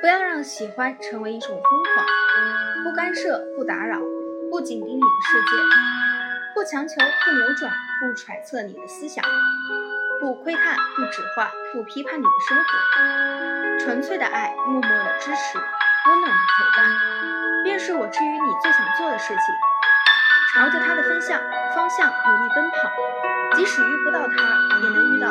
不要让喜欢成为一种疯狂，不干涉，不打扰，不紧盯你的世界，不强求，不扭转，不揣测你的思想，不窥探，不指化，不批判你的生活。纯粹的爱，默默的支持，温暖的陪伴，便是我之于你最想做的事情。朝着他的方向方向努力奔跑，即使遇不到他，也能遇到。